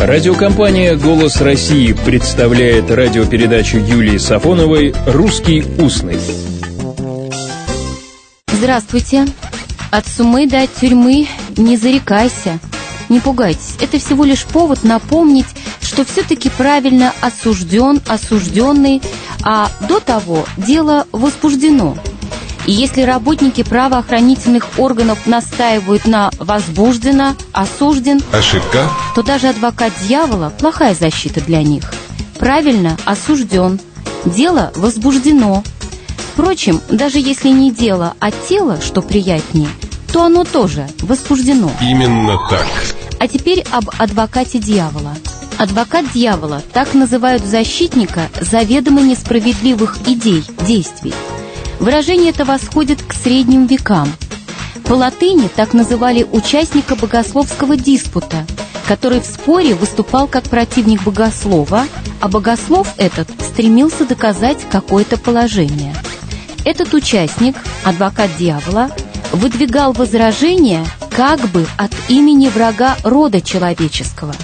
Радиокомпания «Голос России» представляет радиопередачу Юлии Сафоновой «Русский устный». Здравствуйте. От сумы до тюрьмы не зарекайся. Не пугайтесь, это всего лишь повод напомнить, что все-таки правильно осужден, осужденный, а до того дело возбуждено – и если работники правоохранительных органов настаивают на возбуждено, осужден, ошибка, то даже адвокат дьявола – плохая защита для них. Правильно, осужден. Дело возбуждено. Впрочем, даже если не дело, а тело, что приятнее, то оно тоже возбуждено. Именно так. А теперь об адвокате дьявола. Адвокат дьявола – так называют защитника заведомо несправедливых идей, действий – Выражение это восходит к средним векам. По латыни так называли участника богословского диспута, который в споре выступал как противник богослова, а богослов этот стремился доказать какое-то положение. Этот участник, адвокат дьявола, выдвигал возражения как бы от имени врага рода человеческого.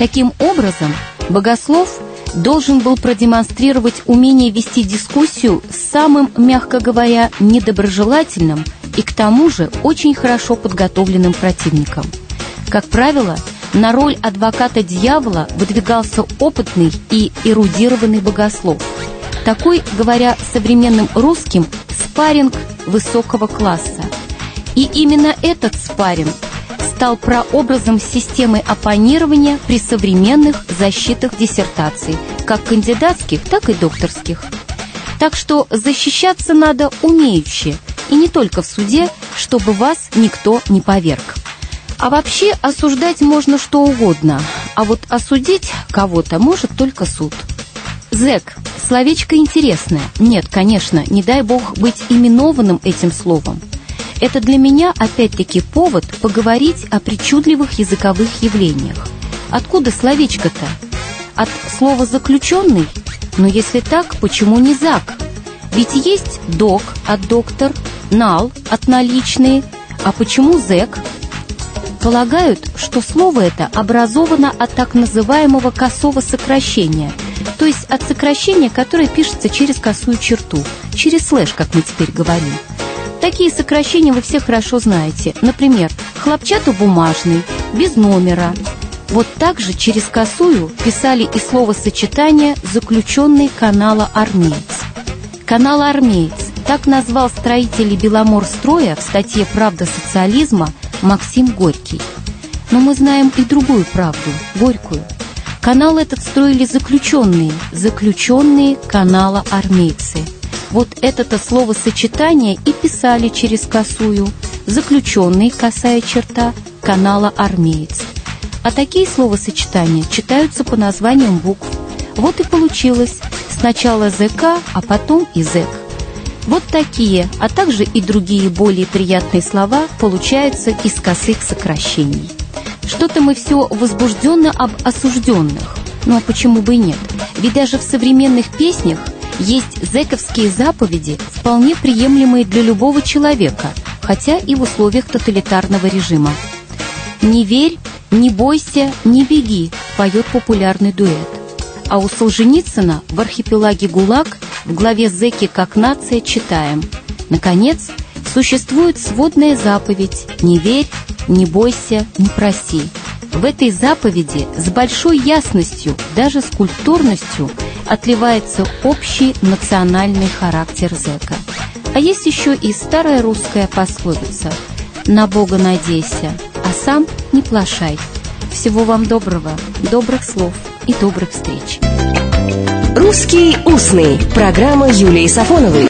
Таким образом, богослов – должен был продемонстрировать умение вести дискуссию с самым, мягко говоря, недоброжелательным и к тому же очень хорошо подготовленным противником. Как правило, на роль адвоката дьявола выдвигался опытный и эрудированный богослов. Такой, говоря современным русским, спарринг высокого класса. И именно этот спарринг стал прообразом системы оппонирования при современных защитах диссертаций, как кандидатских, так и докторских. Так что защищаться надо умеючи, и не только в суде, чтобы вас никто не поверг. А вообще осуждать можно что угодно, а вот осудить кого-то может только суд. Зэк. Словечко интересное. Нет, конечно, не дай бог быть именованным этим словом. Это для меня опять-таки повод поговорить о причудливых языковых явлениях. Откуда словечко-то? От слова «заключенный»? Но если так, почему не «зак»? Ведь есть «док» от «доктор», «нал» от «наличные», а почему «зэк»? Полагают, что слово это образовано от так называемого косого сокращения, то есть от сокращения, которое пишется через косую черту, через слэш, как мы теперь говорим. Такие сокращения вы все хорошо знаете. Например, хлопчатобумажный, без номера. Вот так же через косую писали и словосочетание «заключенный канала армеец». Канал армеец так назвал строителей Беломорстроя в статье «Правда социализма» Максим Горький. Но мы знаем и другую правду, горькую. Канал этот строили заключенные, заключенные канала армейцы – вот это-то словосочетание и писали через косую, заключенный, косая черта, канала армеец. А такие словосочетания читаются по названиям букв. Вот и получилось сначала ЗК, а потом и ЗЭК. Вот такие, а также и другие более приятные слова получаются из косых сокращений. Что-то мы все возбужденно об осужденных. Ну а почему бы и нет? Ведь даже в современных песнях есть зэковские заповеди, вполне приемлемые для любого человека, хотя и в условиях тоталитарного режима. «Не верь, не бойся, не беги» поет популярный дуэт. А у Солженицына в архипелаге ГУЛАГ в главе «Зэки как нация» читаем Наконец, существует сводная заповедь «Не верь, не бойся, не проси». В этой заповеди с большой ясностью, даже с культурностью – отливается общий национальный характер зэка. А есть еще и старая русская пословица «На Бога надейся, а сам не плашай». Всего вам доброго, добрых слов и добрых встреч. «Русский устный» – программа Юлии Сафоновой.